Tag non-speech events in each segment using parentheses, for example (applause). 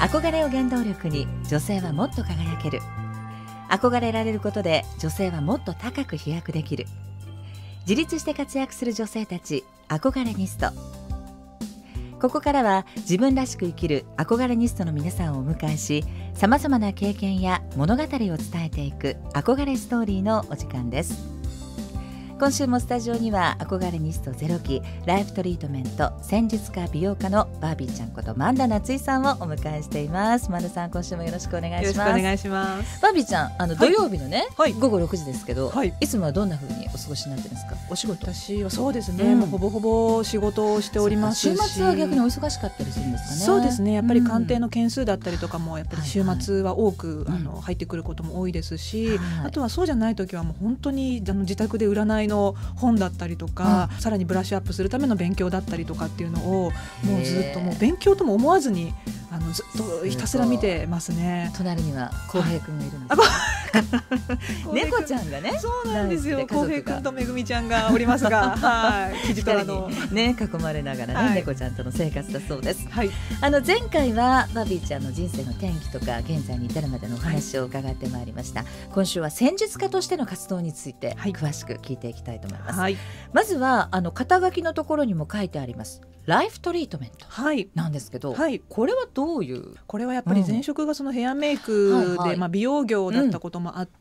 憧れを原動力に女性はもっと輝ける。憧れられることで女性はもっと高く飛躍できる。自立して活躍する女性たち憧れニスト。ここからは自分らしく生きる憧れニストの皆さんをお迎えしさまざまな経験や物語を伝えていく憧れストーリーのお時間です。今週もスタジオには憧れニストゼロ期ライフトリートメント戦術家美容家のバービーちゃんことマンダ夏井さんをお迎えしています。マンダさん今週もよろしくお願いします。お願いします。バービーちゃんあの、土曜日のね、はい、午後6時ですけど、はい、いつもはどんな風にお過ごしになってるんですか？お仕事私はそうですね、うん、もうほぼほぼ仕事をしております週末は逆にお忙しかったりするんですかね。そうですね。やっぱり鑑定の件数だったりとかもやっぱり週末は多く、はいはい、あの入ってくることも多いですし、あとはそうじゃない時はもう本当にあの自宅で占いの本だったりとか、うん、さらにブラッシュアップするための勉強だったりとかっていうのをもうずっともう勉強とも思わずにあのずっとひたすら見てますね。隣には浩平君がいるんです。(laughs) 猫ちゃんがね。そうなんですよ。浩平君とめぐみちゃんがおりますが、(laughs) はい。記事のね囲まれながらね、はい、猫ちゃんとの生活だそうです。はい。あの前回はバビーちゃんの人生の転機とか現在に至るまでのお話を伺ってまいりました。はい、今週は戦術家としての活動について詳しく聞いていきたいと思います。はい。まずはあの肩書きのところにも書いてあります。ライフトリートメントなんですけど、はい、これはどういう？これはやっぱり前職がそのヘアメイクで、まあ、美容業だったこともあって。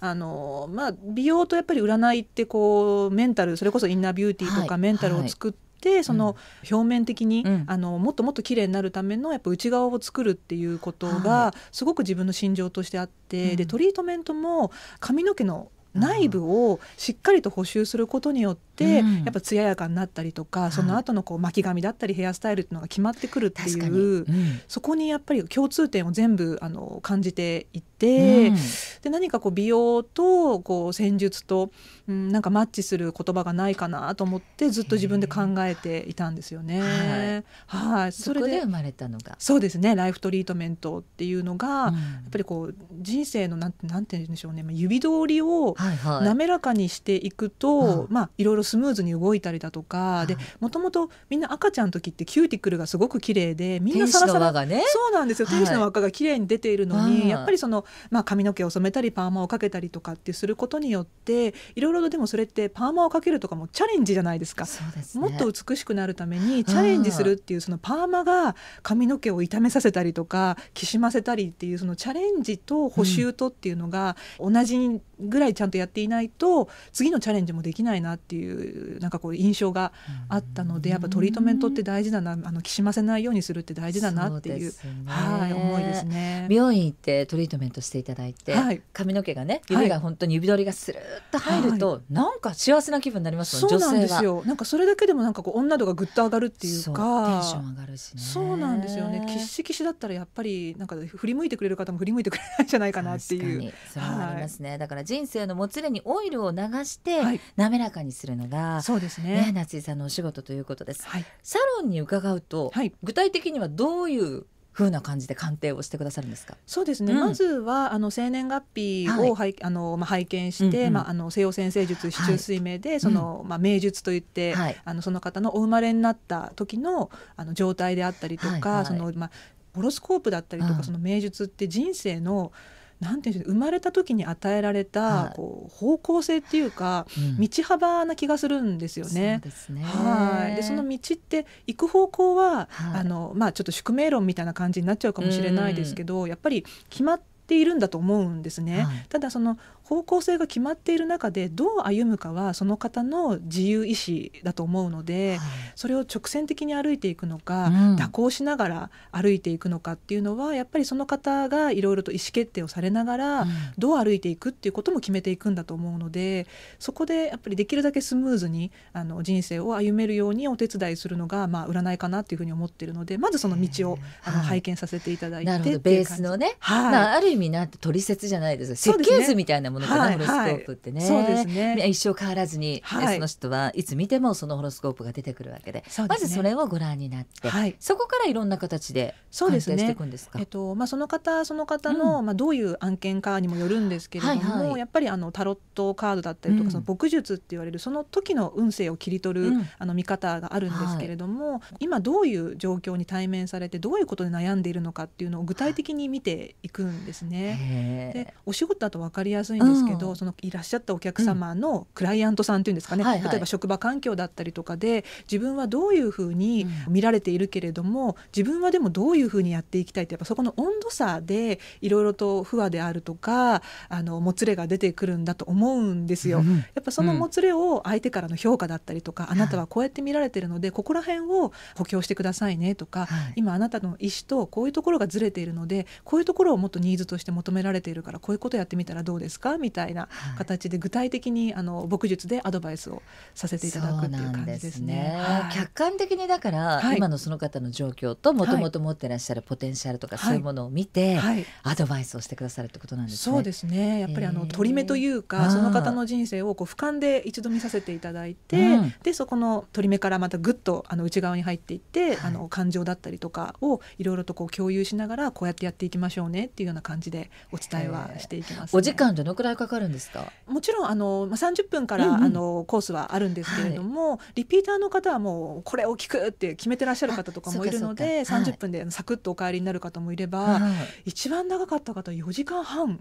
あのまあ、美容とやっぱり占いってこうメンタルそれこそインナービューティーとかメンタルを作って、その表面的に、うん、あのもっともっと綺麗になるためのやっぱ内側を作るっていうことがすごく自分の心情としてあって、でトリートメントも髪の毛の内部をしっかりと補修することによって、うん、やっぱ艶やかになったりとか、その後のこう巻き髪だったりヘアスタイルっていうのが決まってくるっていう、うん、そこにやっぱり共通点を全部あの感じていて、うん、で何かこう美容とこう戦術と、うん、なんかマッチする言葉がないかなと思ってずっと自分で考えていたんですよね。はい、それで生まれたのが。そうですね。ライフトリートメントっていうのが、やっぱりこう人生のなんなんて言うんでしょうね。指通りを滑らかにしていくと、はいはい、まあいろいろスムーズに動いたりだとか、はい、でもともとみんな赤ちゃんの時ってキューティクルがすごく綺麗でみんなサラサラ、ね、そうなんですよ。天使の輪っかが綺麗に出ているのに、やっぱりその、まあ、髪の毛を染めたりパーマをかけたりとかってすることによっていろいろとでもそれってパーマをかけるとかもチャレンジじゃないですか。すね、もっと美しくなるためにチャレンジするっていうそのパーマが髪の毛を傷めさせたりとかきしませたりっていうそのチャレンジと補修とっていうのが同じぐらいちゃんとやっていないと次のチャレンジもできないなっていうなんかこう印象があったのでやっぱトリートメントって大事だなあのきしませないようにするって大事だなっていう、ね、はい思いですね。美容院行ってトリートメントしていただいて、はい、髪の毛がね指が本当に指取りがスルッと入ると、はい、なんか幸せな気分になりますそうなんですよ。なんかそれだけでもなんかこう女度がぐっと上がるっていうかテンション上がるし、ね、そうなんですよね。キッシキシだったらやっぱりなんか振り向いてくれる方も振り向いてくれないんじゃないかなっていう。それもありますね、はい、だから人生のもつれにオイルを流して滑らかにするのが、そうですね。ね夏井さんのお仕事ということです、サロンに伺うと、具体的にはどういう風な感じで鑑定をしてくださるんですか？そうですね。うん、まずはあの生年月日を、はい、あのまあ拝見して、うんうん、まああの西洋先生術四柱推命で、はい、その、まあ命術といって、はい、あのその方のお生まれになった時のあの状態であったりとか、はいはい、そのまあホロスコープだったりとか、その命術って人生のなんていうんでしょう生まれた時に与えられた、こう方向性っていうか、道幅な気がするんですよね。はい。でその道って行く方向は、あのまあちょっと宿命論みたいな感じになっちゃうかもしれないですけど、やっぱり決まっているんだと思うんですね。ただその方向性が決まっている中でどう歩むかはその方の自由意志だと思うので、はい、それを直線的に歩いていくのか、うん、蛇行しながら歩いていくのかっていうのはやっぱりその方がいろいろと意思決定をされながら、うん、どう歩いていくっていうことも決めていくんだと思うのでそこでやっぱりできるだけスムーズにあの人生を歩めるようにお手伝いするのが、まあ、占いかなっていうふうに思っているのでまずその道をあの、拝見させていただいてベースのね、はい。まあ、ある意味な取説じゃないです。設計図みたいなものかな、ね、ホロスコープってね,、そうですね。一生変わらずに、はい、その人はいつ見てもそのホロスコープが出てくるわけで、ね、まずそれをご覧になって、はい、そこからいろんな形で鑑定していくんですか？えっとまあ、その方その方の、うん、まあ、どういう案件かにもよるんですけれども、はいはい、やっぱりあのタロットカードだったりとか、うん、その牧術って言われるその時の運勢を切り取る、うん、あの見方があるんですけれども、はい、今どういう状況に対面されてどういうことで悩んでいるのかっていうのを具体的に見ていくんですね。でお仕事だと分かりやすいんですけど、そのいらっしゃったお客様のクライアントさんっていうんですかね、はいはい、例えば職場環境だったりとかで自分はどういうふうに見られているけれども、自分はでもどういうふうにやっていきたいってやっぱそこの温度差でいろいろと不和であるとかあのもつれが出てくるんだと思うんですよ。やっぱそのもつれを相手からの評価だったりとか、うん、あなたはこうやって見られてるのでここら辺を補強してくださいねとか、はい、今あなたの意思とこういうところがずれているのでこういうところをもっとニーズとして求められているからこういうことやってみたらどうですか？みたいな形で具体的にあの牧術でアドバイスをさせていただくっていう感じですね。すね。はい、客観的にだから、はい、今のその方の状況ともともと持ってらっしゃるポテンシャルとかそういうものを見て、アドバイスをしてくださるってことなんですね。そうですね。やっぱりあの取り目というか、その方の人生をこう俯瞰で一度見させていただいて、うん、でそこの取り目からまたぐっとあの内側に入っていって、はい、あの感情だったりとかをいろいろとこう共有しながらこうやってやっていきましょうねっていうような感じでお伝えはしていきます、ね、お時間どのくらいかかるんですか？もちろんあの、まあ、30分から、うんうん、あのコースはあるんですけれども、はい、リピーターの方はもうこれを聞くって決めてらっしゃる方とかもいるので30分でサクッとお帰りになる方もいれば、はい、一番長かった方4時間半。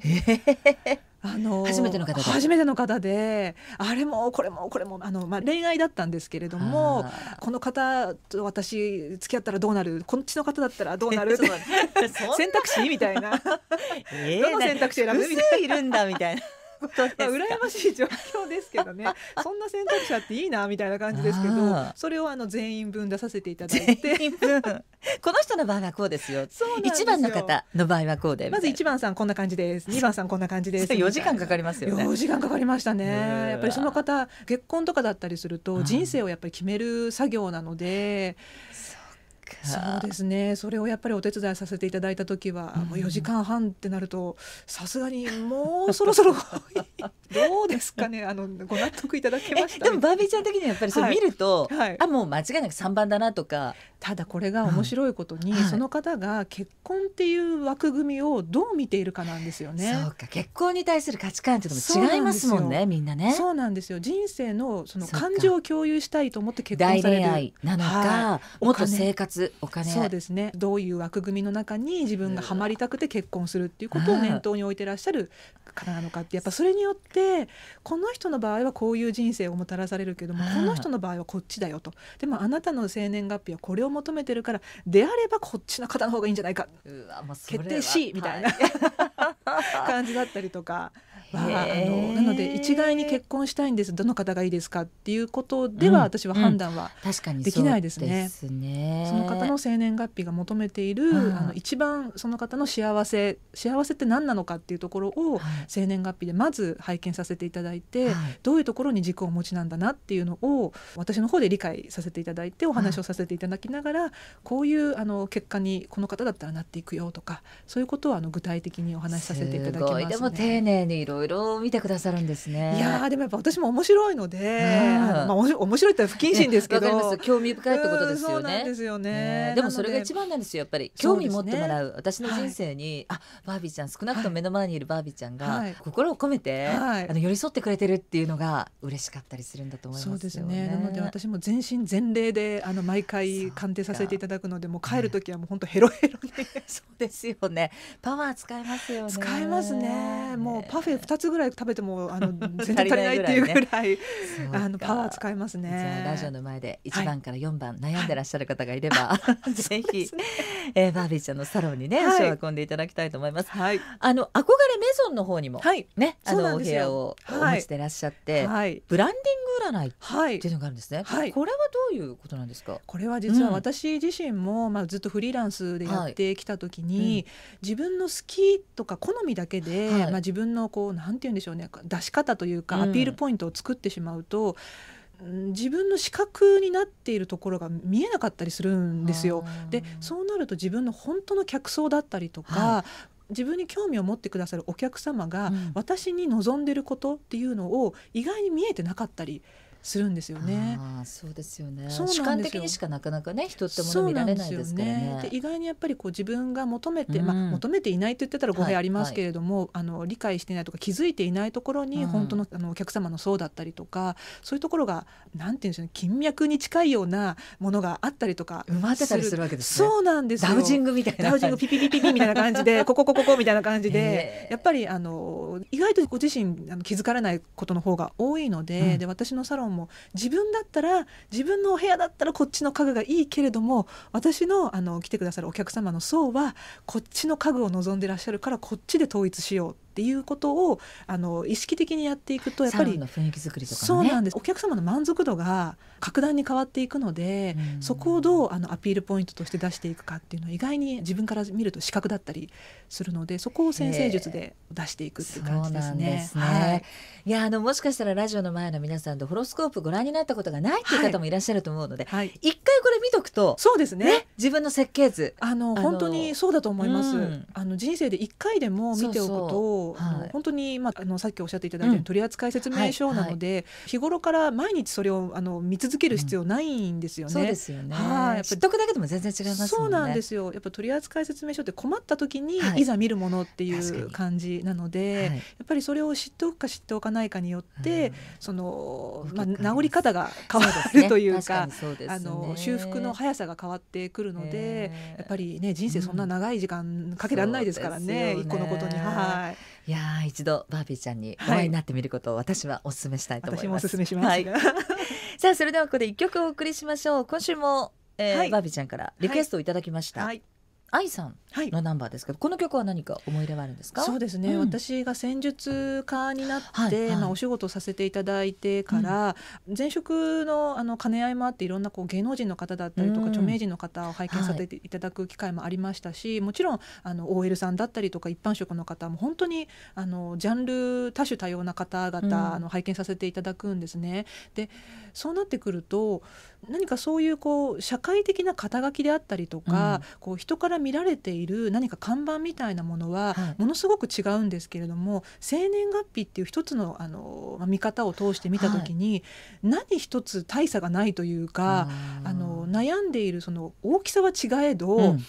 あの初めての方初めての方であれもこれもこれもあの、まあ、恋愛だったんですけれどもこの方と私付き合ったらどうなる？こっちの方だったらどうなる？(laughs) 選択肢？みたいな、(laughs) えー、どの選択肢選ぶ？いるんだみたいな。(laughs) まあ、羨ましい状況ですけどね。(laughs) そんな選択肢あっていいなみたいな感じですけどそれをあの全員分出させていただいて。この人の場合はこうですよ。一番の方の場合はこうでまず一番さんこんな感じです。二番さんこんな感じです。4時間かかりますよね。4時間かかりましたね。やっぱりその方結婚とかだったりすると人生をやっぱり決める作業なので。そうですね。それをやっぱりお手伝いさせていただいた時は、もう4時間半ってなるとさすがにもうそろそろ (laughs) どうですかね？あのご納得いただけました？でもバービーちゃん的にはやっぱりそれ見ると、はい。はい、あもう間違いなく3番だなとか。ただこれが面白いことに、うんはい、その方が結婚っていう枠組みをどう見ているかなんですよね。そうか。結婚に対する価値観っていうのも違いますもんねみんなね。そうなんですよ。人生のその感情を共有したいと思って結婚される大恋愛なのか、はい、もっと生活お金。そうですね。どういう枠組みの中に自分がはまりたくて結婚するっていうことを念頭に置いてらっしゃる方なのかってやっぱそれによってこの人の場合はこういう人生をもたらされるけどもこの人の場合はこっちだよと。でもあなたの生年月日はこれを求めてるからであればこっちの方の方がいいんじゃないか。決定しみたいな、(laughs) 感じだったりとか。はあのなので一概に結婚したいんです。どの方がいいですかっていうことでは、私は判断はできないですね。その方の生年月日が求めている、あの一番その方の幸せ幸せって何なのかっていうところを、生年月日でまず拝見させていただいて、どういうところに軸をお持ちなんだなっていうのを私の方で理解させていただいてお話をさせていただきながら、こういうあの結果にこの方だったらなっていくよとかそういうことをあの具体的にお話しさせていただきます、ね、でも丁寧にいろいろ見てくださるんですね。いやでもやっぱ私も面白いので、あまあ面白いって不謹慎ですけど、興味深いってことですよね。ですよね、でもそれが一番なんですよ。やっぱり興味持ってもらう。私の人生に、あバービーちゃん少なくとも目の前にいるバービーちゃんが、心を込めて、あの寄り添ってくれてるっていうのが嬉しかったりするんだと思いますそうですね。なので私も全身全霊であの毎回鑑定させていただくので、もう帰る時はもう本当ヘロヘロで、(laughs) そうですよね。パワー使いますよね。使いますね。もうパフェ二つぐらい食べてもあの (laughs) 全然足りないっていうぐらいあのパワー使いますね。じゃあラジオの前で一番から四番悩んでらっしゃる方がいれば、(laughs) ぜひ、えー、バービーちゃんのサロンにね、足を運んでいただきたいと思います。はい、あの憧れメゾンの方にも、はい、ねあのお部屋をお持ちでいらっしゃって、はい、ブランディング占いっていうのがあるんですね。はい、これはどういうことなんですか？これは実は私自身も、まあずっとフリーランスでやってきた時に、自分の好きとか好みだけで、まあ自分のこうなんて言うんでしょうね。出し方というかアピールポイントを作ってしまうと、自分の視覚になっているところが見えなかったりするんですよ。でそうなると自分の本当の客層だったりとか、はい。自分に興味を持ってくださるお客様が、私に望んでることっていうのを意外に見えてなかったりするんですよね。あそうですよね。主観的にしかなかなかね人ってもの見られないですからね。で、ね、意外にやっぱりこう自分が求めて、うん、まあ求めていないと言ってたら語弊ありますけれども、はい。はい、あの理解していないとか気づいていないところに本当の,、あのお客様の層だったりとかそういうところがなんていうんでしょうね金脈に近いようなものがあったりとか埋まってたりするわけです、ね、そうなんですダウジングみたいなダウジングピピピピピみたいな感じで (laughs) こここここみたいな感じでやっぱりあの意外とご自身あの気づかれないことの方が多いのでうん、で私のサロンも自分だったら自分のお部屋だったらこっちの家具がいいけれども私のあの来てくださるお客様の層はこっちの家具を望んでらっしゃるからこっちで統一しよう。っていうことをあの意識的にやっていくとやっぱり雰囲気作りとか、ね、そうなんです。お客様の満足度が格段に変わっていくので、うん、そこをどうあのアピールポイントとして出していくかっていうのは意外に自分から見ると視覚だったりするのでそこを先生術で出していくっていう感じですね。すね。はい、いやあのもしかしたらラジオの前の皆さんとホロスコープご覧になったことがないっていう方もい。らっしゃると思うので、はい、一回これ見とくとそうですね、ね、自分の設計図あの本当にそうだと思います。うん、あの人生で一回でも見ておくとはい、本当にまあ、あのさっきおっしゃっていただいたように、取扱説明書なので、はいはい、日頃から毎日それをあの見続ける必要ないんですよね。そうですよね。はい、やっぱ知っとくだけでも全然違います、ね、そうなんですよ。やっぱ取扱説明書って困った時に、い、ざ見るものっていう感じなので、やっぱりそれを知っておくか知っておかないかによって、そのまあ治り方が変わるというか、あの修復の速さが変わってくるので、やっぱりね人生そんな長い時間かけられないですからね、一個のことに。はい。いや一度バービーちゃんにお会いになってみることを私はお勧めしたいと思います。はい、私もお勧めします、はい、さあそれではここで一曲お送りしましょう。今週も、えー、はい、バービーちゃんからリクエストをいただきました。はい愛さんのナンバーですけど、はい、この曲は何か思い入れはあるんですか？そうですね、うん、私が戦術家になって、はいはい、まあ、お仕事させていただいてから、うん、前職のあの兼ね合いもあっていろんなこう芸能人の方だったりとか、うん、著名人の方を拝見させていただく機会もありましたし、もちろんあの OL さんだったりとか一般職の方も本当にあのジャンル多種多様な方々、あの拝見させていただくんですね。でそうなってくると何かそういうこう社会的な肩書きであったりとか、こう人から見られている何か看板みたいなものはものすごく違うんですけれども、はい、生年月日っていう一つのあの、まあ、見方を通して見た時に、はい、何一つ大差がないというかあの悩んでいるその大きさは違えど、うん。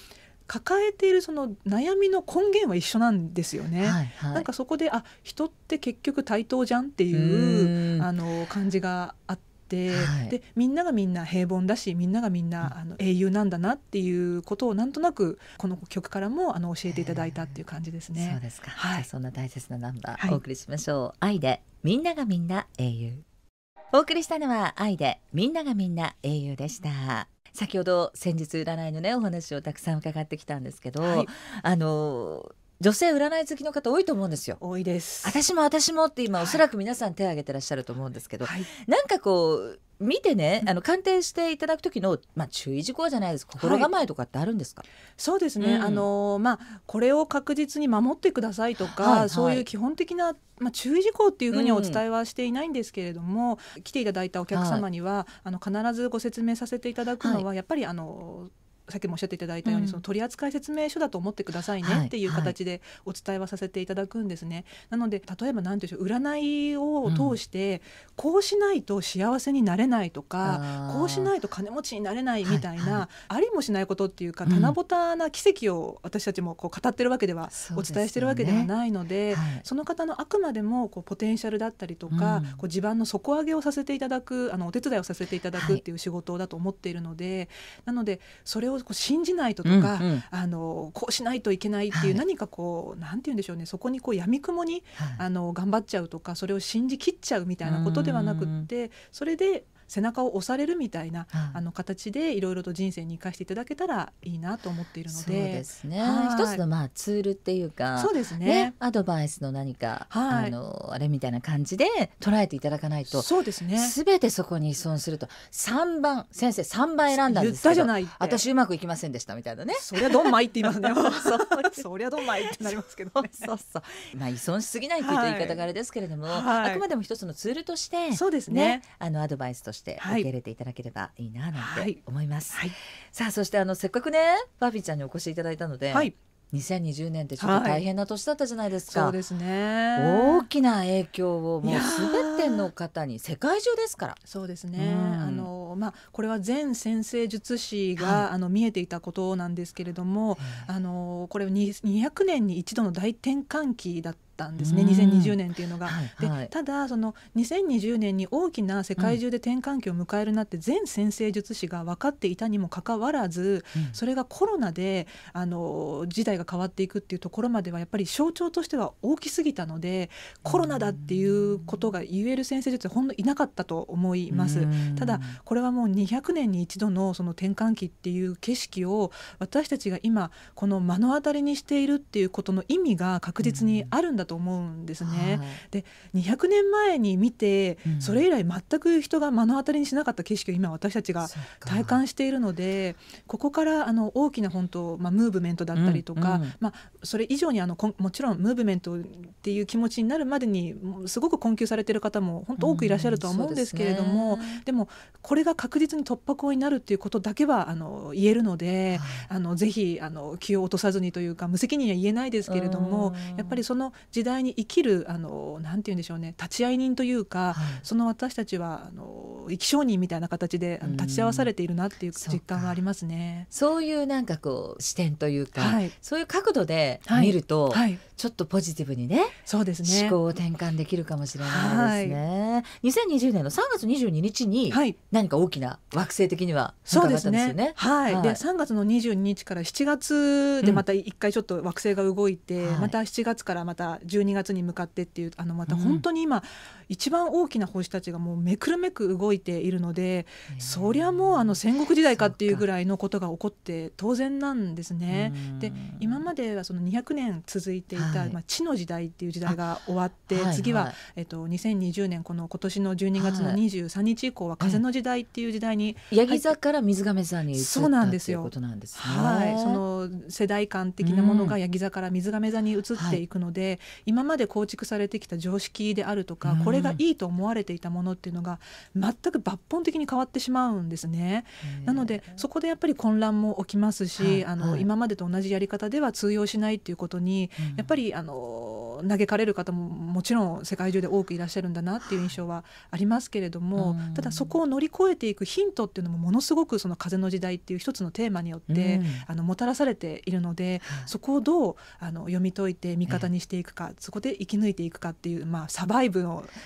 抱えているその悩みの根源は一緒なんですよね。はいはい、なんかそこであ人って結局対等じゃんっていうあの感じがあって。、はい、でみんながみんな平凡だしみんながみんな、うん、あの英雄なんだなっていうことをなんとなくこの曲からもあの教えていただいたっていう感じですね。そうですか、はい、そんな大切なナンバーお送りしましょう。愛でみんながみんな英雄。お送りしたのは愛でみんながみんな英雄でした。先ほど先日占いのねお話をたくさん伺ってきたんですけど、はい、あの女性占い好きの方多いと思うんですよ。多いです。私も私もって今、おそらく皆さん手を挙げてらっしゃると思うんですけど、はい、なんかこう見てね、あの鑑定していただく時のまあ注意事項じゃないです。心構えとかってあるんですか？はい、そうですね。うん、あのまあこれを確実に守ってくださいとか、はいはい、そういう基本的なまあ注意事項っていうふうにお伝えはしていないんですけれども、うん、来ていただいたお客様には、はい、あの必ずご説明させていただくのは、やっぱりあのさっきもおっしゃっていただいたように、うん、その取扱説明書だと思ってくださいねっていう形でお伝えはさせていただくんですね。はいなので例えば何でしょう占いを通して、こうしないと幸せになれないとか、こうしないと金持ちになれないみたいな、はいはい、ありもしないことっていうか棚ぼたな奇跡を私たちもこう語ってるわけでは、お伝えしてるわけではないので、はい、その方のあくまでもこうポテンシャルだったりとか、こう地盤の底上げをさせていただくあのお手伝いをさせていただくっていう仕事だと思っているので、なのでそれをこう信じないととか、うんうん、あのこうしないといけないっていう、何かこうなんて言うんでしょうね。そこにこう闇雲に、あの頑張っちゃうとかそれを信じきっちゃうみたいなことではなくってそれで背中を押されるみたいな、あの形でいろいろと人生に生かしていただけたらいいなと思っているので。そうですね、一つのまあツールっていうかそうですね、ね、アドバイスの何か、はい、あのあれみたいな感じで捉えていただかないとそうですね。全てそこに依存すると。3番先生3番選んだんですけど私うまくいきませんでしたみたいなね。そりゃどんまいって言いますね。(laughs) (laughs) そりゃどんまいってなりますけど、ね、そうそう。まあ依存しすぎないという言い方があれですけれども、はい、あくまでも一つのツールとしてそうですね、ね、あのアドバイスとして受け入れていただければいいななんて思います、はい、さあそしてあのせっかくねバービーちゃんにお越しいただいたので、はい。2020年ってちょっと大変な年だったじゃないですか、はい、そうですね。大きな影響をもうすべての方に世界中ですから。そうですね、うん、あのまあこれは全先生術師が、はい、あの見えていたことなんですけれどもあのこれ200年に一度の大転換期だったったんですね、うん、2020年っていうのが。はいはい、でただその2020年に大きな世界中で転換期を迎えるなって全先生術師が分かっていたにもかかわらず、うん、それがコロナであの時代が変わっていくっていうところまではやっぱり象徴としては大きすぎたのでコロナだっていうことが言える先生術ほんのいなかったと思います。ただこれはもう200年に一度のその転換期っていう景色を私たちが今この目の当たりにしているっていうことの意味が確実にあるんだと思うんですね。はい、で200年前に見て、うん、それ以来全く人が目の当たりにしなかった景色を今私たちが体感しているのでここからあの大きな本当、まあ、ムーブメントだったりとか、うんうん、まあ、それ以上にあのもちろんムーブメントっていう気持ちになるまでにすごく困窮されている方も本当多くいらっしゃるとは思うんですけれども、うんでね、でもこれが確実に突破口になるっていうことだけはあの言えるので、はい、あのぜひあの気を落とさずにというか無責任には言えないですけれども、やっぱりその時代に生きるあのなんて言うんでしょうね立ち会い人というか、はい、その私たちはあの生き証人みたいな形で立ち会わされているなっていう実感がありますね。そういうなんかこう視点というか、はい、そういう角度で見ると、はい、ちょっとポジティブにねそうですね。思考を転換できるかもしれないですね。はい、2020年の3月22日に何か大きな惑星的には変化があったんですよね。ねはい、はい、で3月の22日から7月でまた一回ちょっと惑星が動いて、うん、また7月からまた12月に向かってっていうあのまた本当に今、一番大きな星たちがもうめくるめく動いているので、そりゃもうあの戦国時代かっていうぐらいのことが起こって当然なんですね。で今まではその200年続いていた、はい、まあ、地の時代っていう時代が終わって、次は、えっと、2020年この今年の12月の23日以降は風の時代っていう時代に、ヤギ座から水亀座に移ったそうなんですよ。ことなんですね。はい、その世代間的なものがヤギ座から水亀座に移っていくので、今まで構築されてきた常識であるとか、これがいいと思われていたものっていうのが全く抜本的に変わってしまうんですね。なのでそこでやっぱり混乱も起きますし、はい、あの、はい、今までと同じやり方では通用しないっていうことに、うん、やっぱりあの嘆かれる方ももちろん世界中で多くいらっしゃるんだなっていう印象はありますけれども、ただそこを乗り越えていくヒントっていうのもものすごくその風の時代っていう一つのテーマによって、うん、あのもたらされているので、そこをどうあの読み解いて味方にしていくか、そこで生き抜いていくかっていう、まあ、サバイブの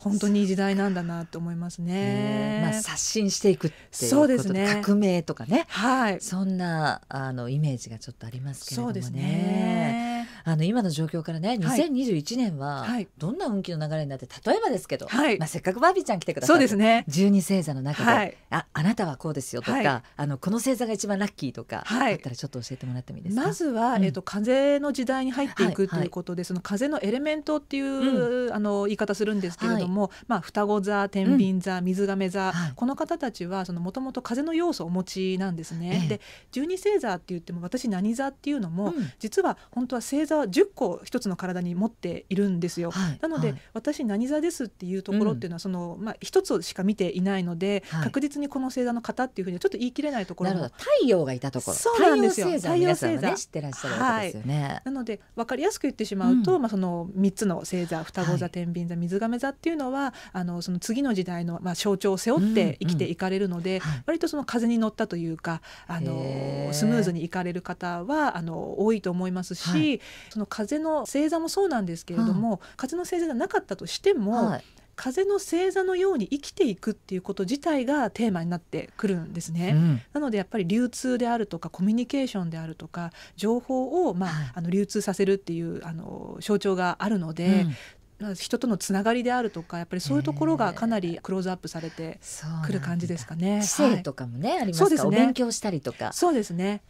本当に時代なんだなと思いますね。まあ、刷新していくっていうそうですね。革命とかね、はい、そんなあのイメージがちょっとありますけれどもね。そうですね。あの今の状況からね2021年はどんな運気の流れになって例えばですけど、はい、まあ、せっかくバービーちゃん来てくださそうですね。12星座の中で、はい、ああなたはこうですよとか、はい、あのこの星座が一番ラッキーとか、はい、あったらちょっと教えてもらってもいいですか？まずは、うん、えーと、風の時代に入っていくということで、その風のエレメントっていう、うん、あの言い方するんですけれども、まあ、双子座天秤座、水亀座、この方たちはもともと風の要素をお持ちなんですね。えで12星座って言っても私何座っていうのも、うん、実は本当は星座は10個一つの体に持っているんですよ。はい、なので、はい、私何座ですっていうところっていうのは、そのまあ一つしか見ていないので、はい、確実にこの星座の方っていうふうにはちょっと言い切れないところも太陽がいたところ。そうなんですよ。太陽星座、ね、知ってらっしゃるわけですよね。なので分かりやすく言ってしまうと、うん、まあその3つの星座双子座天秤座水亀座っていうのはあのその次の時代のまあ象徴を背負って生きていかれるので、うんうん、割とその風に乗ったというかあのスムーズにいかれる方はあの多いと思いますし、その風の星座もそうなんですけれども、風の星座がなかったとしても、はい、風の星座のように生きていくっていうこと自体がテーマになってくるんですね、うん、なのでやっぱり流通であるとかコミュニケーションであるとか情報を、まあ、はい、あの流通させるっていうあの象徴があるので、人とのつながりであるとかやっぱりそういうところがかなりクローズアップされてくる感じですかね。知性とかもね、はい、ありますか、ね、お勉強したりとか。そうですね。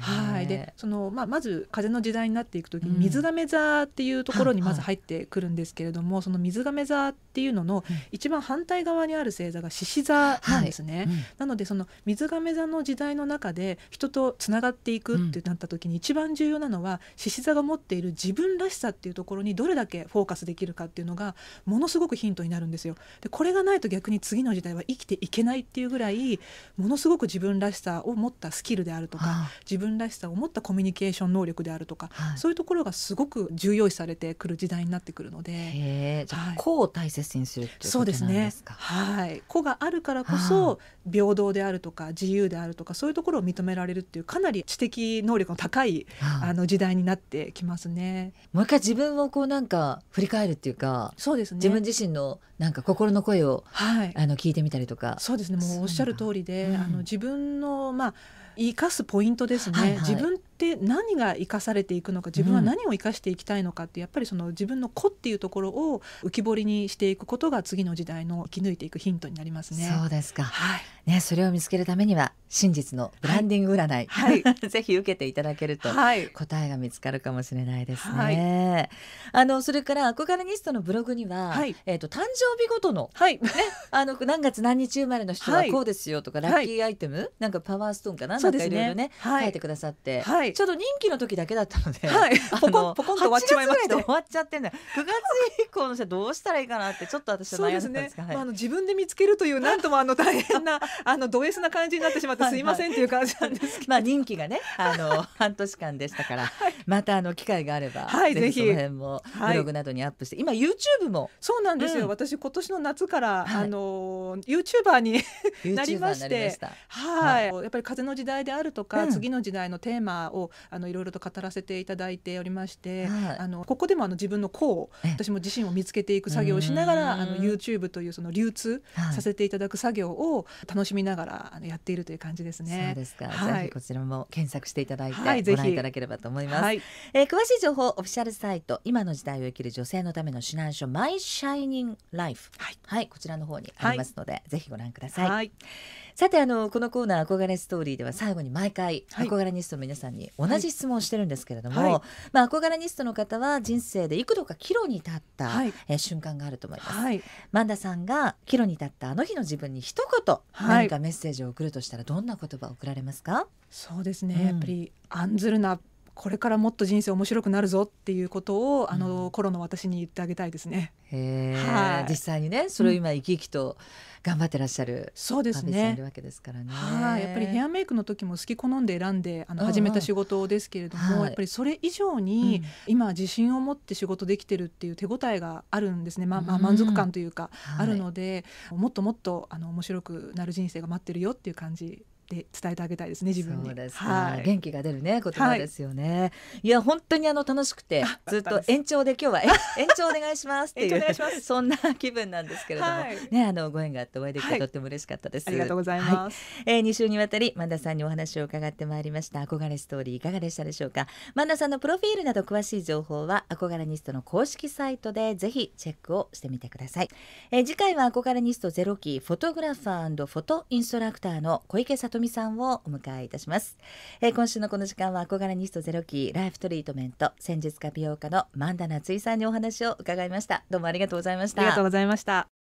はい、でその、まあ、まず風の時代になっていく時に水亀座っていうところにまず入ってくるんですけれども、うんはい、その水亀座っていうのの一番反対側にある星座が獅子座なんですね。はいうん、なのでその水亀座の時代の中で人とつながっていくってなった時に一番重要なのは獅子座が持っている自分らしさっていうところにどれだけフォーカスできるかっていうのがものすごくヒントになるんですよ。でこれがないと逆に次の時代は生きていけないっていうぐらいものすごく自分らしさを持ったスキルであるとか自分らしさを持ったコミュニケーション能力であるとか、はい、そういうところがすごく重要視されてくる時代になってくるので、じゃあ、個を大切にするっていうことですか？はい、個があるからこそ平等であるとか自由であるとかそういうところを認められるっていうかなり知的能力の高いあの時代になってきますね。もう一回自分をこうなんか振り返るっていうか、そうですね。自分自身のなんか心の声を、はい、あの聞いてみたりとか。そうですね。もうおっしゃる通りで、うん、あの自分のまあ生かすポイントですね、はいはい、自分って何が生かされていくのか自分は何を生かしていきたいのかって、やっぱりその自分の子っていうところを浮き彫りにしていくことが次の時代の生き抜いていくヒントになりますね。そうですか、はい。ね、それを見つけるためには真実のブランディング占い、はい、(laughs) ぜひ受けていただけると、答えが見つかるかもしれないですね。はい、あのそれから憧れニストのブログには、はい、えっ、ー、と誕生日ごとの、はい、ね、あの何月何日生まれの人はこうですよとか、ラッキーアイテム、なんかパワーストーンかな、なんかいろいろね、書いてくださって、ちょうど任期の時だけだったので、はい、(laughs) ポコンポコンと終わっちまいました。終わっちゃってんだ。9月以降の人はどうしたらいいかなってちょっと私は悩んでたんですが、ね。まあ、あの自分で見つけるというなんともあの大変な (laughs) あのド S な感じになってしまってすいませんっていう感じなんですけど、まあ任期がねあの半年間でしたから、はい、またあの機会があれば、はい、ぜひその辺もブログなどにアップして、今 YouTube も。そうなんですよ、うん、私今年の夏から、はい、あの YouTuber になりましてはい、やっぱり風の時代であるとか、うん、次の時代のテーマをあのいろいろと語らせていただいておりまして、はい、あのここでもあの自分の個を私も自身を見つけていく作業をしながらあの YouTube というその流通させていただく作業を楽しみながらあのやっているという感じですね。そうですか、はい、ぜひこちらも検索していただいて、はい、ご覧いただければと思います。はい、えー、詳しい情報オフィシャルサイト今の時代を生きる女性のための指南書マイシャイニングライフ。はい、こちらの方にありますので、ぜひご覧ください。はいさてあのこのコーナー憧れストーリーでは最後に毎回、憧れニストの皆さんに同じ質問をしてるんですけれども、はい、まあ憧れニストの方は人生で幾度か岐路に立った、はい、え瞬間があると思います、はい、マンダさんが岐路に立ったあの日の自分に一言、何かメッセージを送るとしたらどんな言葉を送られますか？そうですね、うん、やっぱり案ずるなこれからもっと人生面白くなるぞっていうことをあの、うん、頃の私に言ってあげたいですね。はい、実際にねそれを今生き生きと頑張ってらっしゃる、そうですね。いるわけですからね。はい、やっぱりヘアメイクの時も好き好んで選んであの始めた仕事ですけれども、やっぱりそれ以上に、今自信を持って仕事できてるっていう手応えがあるんですね。まあ、まあ満足感というか、あるので、もっともっとあの面白くなる人生が待ってるよっていう感じで伝えてあげたいですね自分に。はい、元気が出るね言葉ですよね。はい、いや本当にあの楽しくてずっと延長で今日は (laughs) 延長お願いしますっていうそんな気分なんですけれども、はい、ねあのご縁があってお会いできてとっても嬉しかったです。ありがとうございます。はい、えー、2週にわたり万田さんにお話を伺ってまいりました憧れストーリーいかがでしたでしょうか？万田さんのプロフィールなど詳しい情報は憧れニストの公式サイトでぜひチェックをしてみてください。えー、次回は憧れニストゼロ期フォトグラファーフォトインストラクターの小池さとみさんをお迎えいたします、えー、今週のこの時間は憧れニストゼロ期ライフトリートメント戦術家美容家のマンダナツイさんにお話を伺いました。どうもありがとうございました。ありがとうございました。